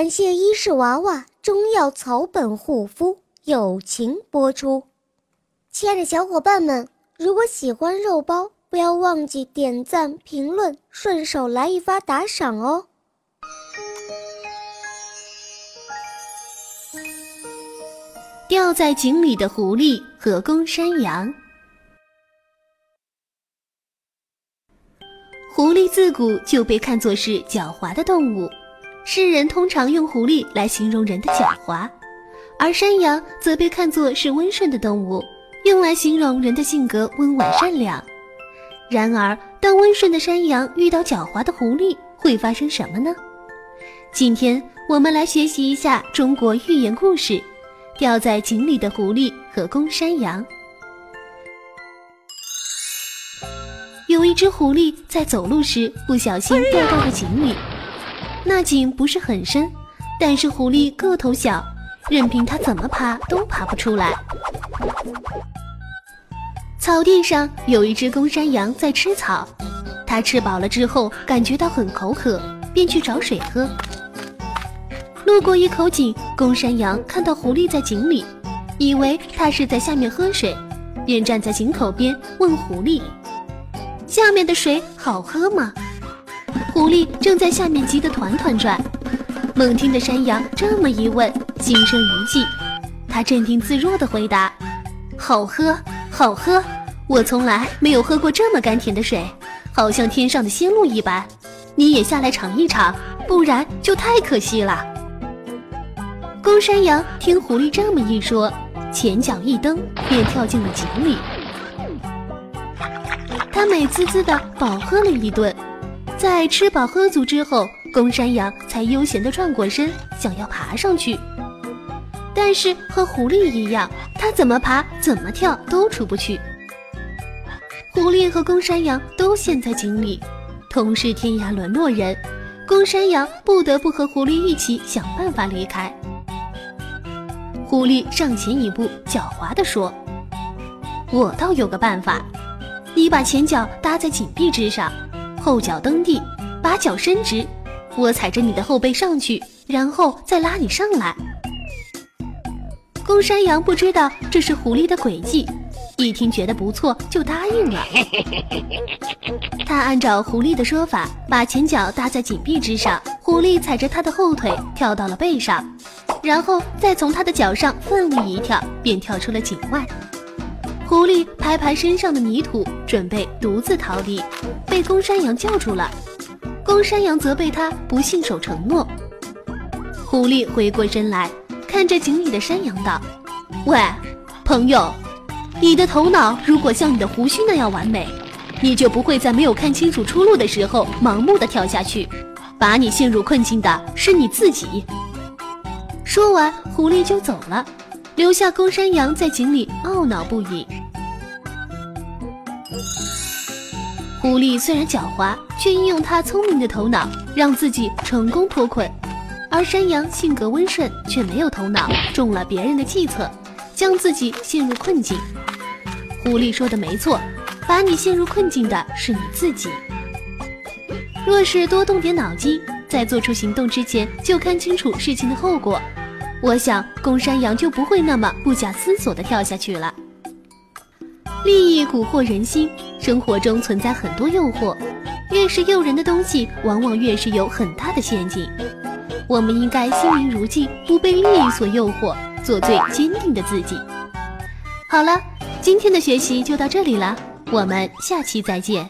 感谢伊氏娃娃中药草本护肤友情播出。亲爱的小伙伴们，如果喜欢肉包，不要忘记点赞、评论，顺手来一发打赏哦。掉在井里的狐狸和公山羊。狐狸自古就被看作是狡猾的动物，世人通常用狐狸来形容人的狡猾，而山羊则被看作是温顺的动物，用来形容人的性格温婉善良。然而，当温顺的山羊遇到狡猾的狐狸，会发生什么呢？今天我们来学习一下中国寓言故事。掉在井里的狐狸和公山羊。有一只狐狸在走路时不小心掉到了井里，那井不是很深，但是狐狸个头小，任凭它怎么爬都爬不出来。草地上有一只公山羊在吃草，它吃饱了之后感觉到很口渴，便去找水喝。路过一口井，公山羊看到狐狸在井里，以为它是在下面喝水，便站在井口边问狐狸：“下面的水好喝吗？”狐狸正在下面急得团团转，猛听的山羊这么一问，心生一计，他镇定自若地回答：“好喝，好喝，我从来没有喝过这么甘甜的水，好像天上的仙露一般。你也下来尝一尝，不然就太可惜了。”公山羊听狐狸这么一说，前脚一蹬，便跳进了井里。他美滋滋的饱喝了一顿，在吃饱喝足之后，公山羊才悠闲地转过身，想要爬上去。但是和狐狸一样，它怎么爬怎么跳都出不去。狐狸和公山羊都陷在井里，同是天涯沦落人，公山羊不得不和狐狸一起想办法离开。狐狸上前一步，狡猾地说：“我倒有个办法，你把前脚搭在井壁之上，后脚蹬地，把脚伸直，我踩着你的后背上去，然后再拉你上来。”公山羊不知道这是狐狸的诡计，一听觉得不错，就答应了。他按照狐狸的说法，把前脚搭在井壁之上，狐狸踩着他的后腿跳到了背上。然后再从他的脚上奋力一跳，便跳出了井外。狐狸拍拍身上的泥土，准备独自逃离，被公山羊叫住了。公山羊责备他不信守承诺。狐狸回过身来，看着井里的山羊道：“喂，朋友，你的头脑如果像你的胡须那样完美，你就不会在没有看清楚出路的时候盲目的跳下去。把你陷入困境的是你自己。”说完，狐狸就走了，留下公山羊在井里懊恼不已。狐狸虽然狡猾，却应用他聪明的头脑，让自己成功脱困；而山羊性格温顺，却没有头脑，中了别人的计策，将自己陷入困境。狐狸说的没错，把你陷入困境的是你自己。若是多动点脑筋，在做出行动之前就看清楚事情的后果。我想，公山羊就不会那么不假思索地跳下去了。利益蛊惑人心，生活中存在很多诱惑，越是诱人的东西，往往越是有很大的陷阱。我们应该心明如镜，不被利益所诱惑，做最坚定的自己。好了，今天的学习就到这里了，我们下期再见。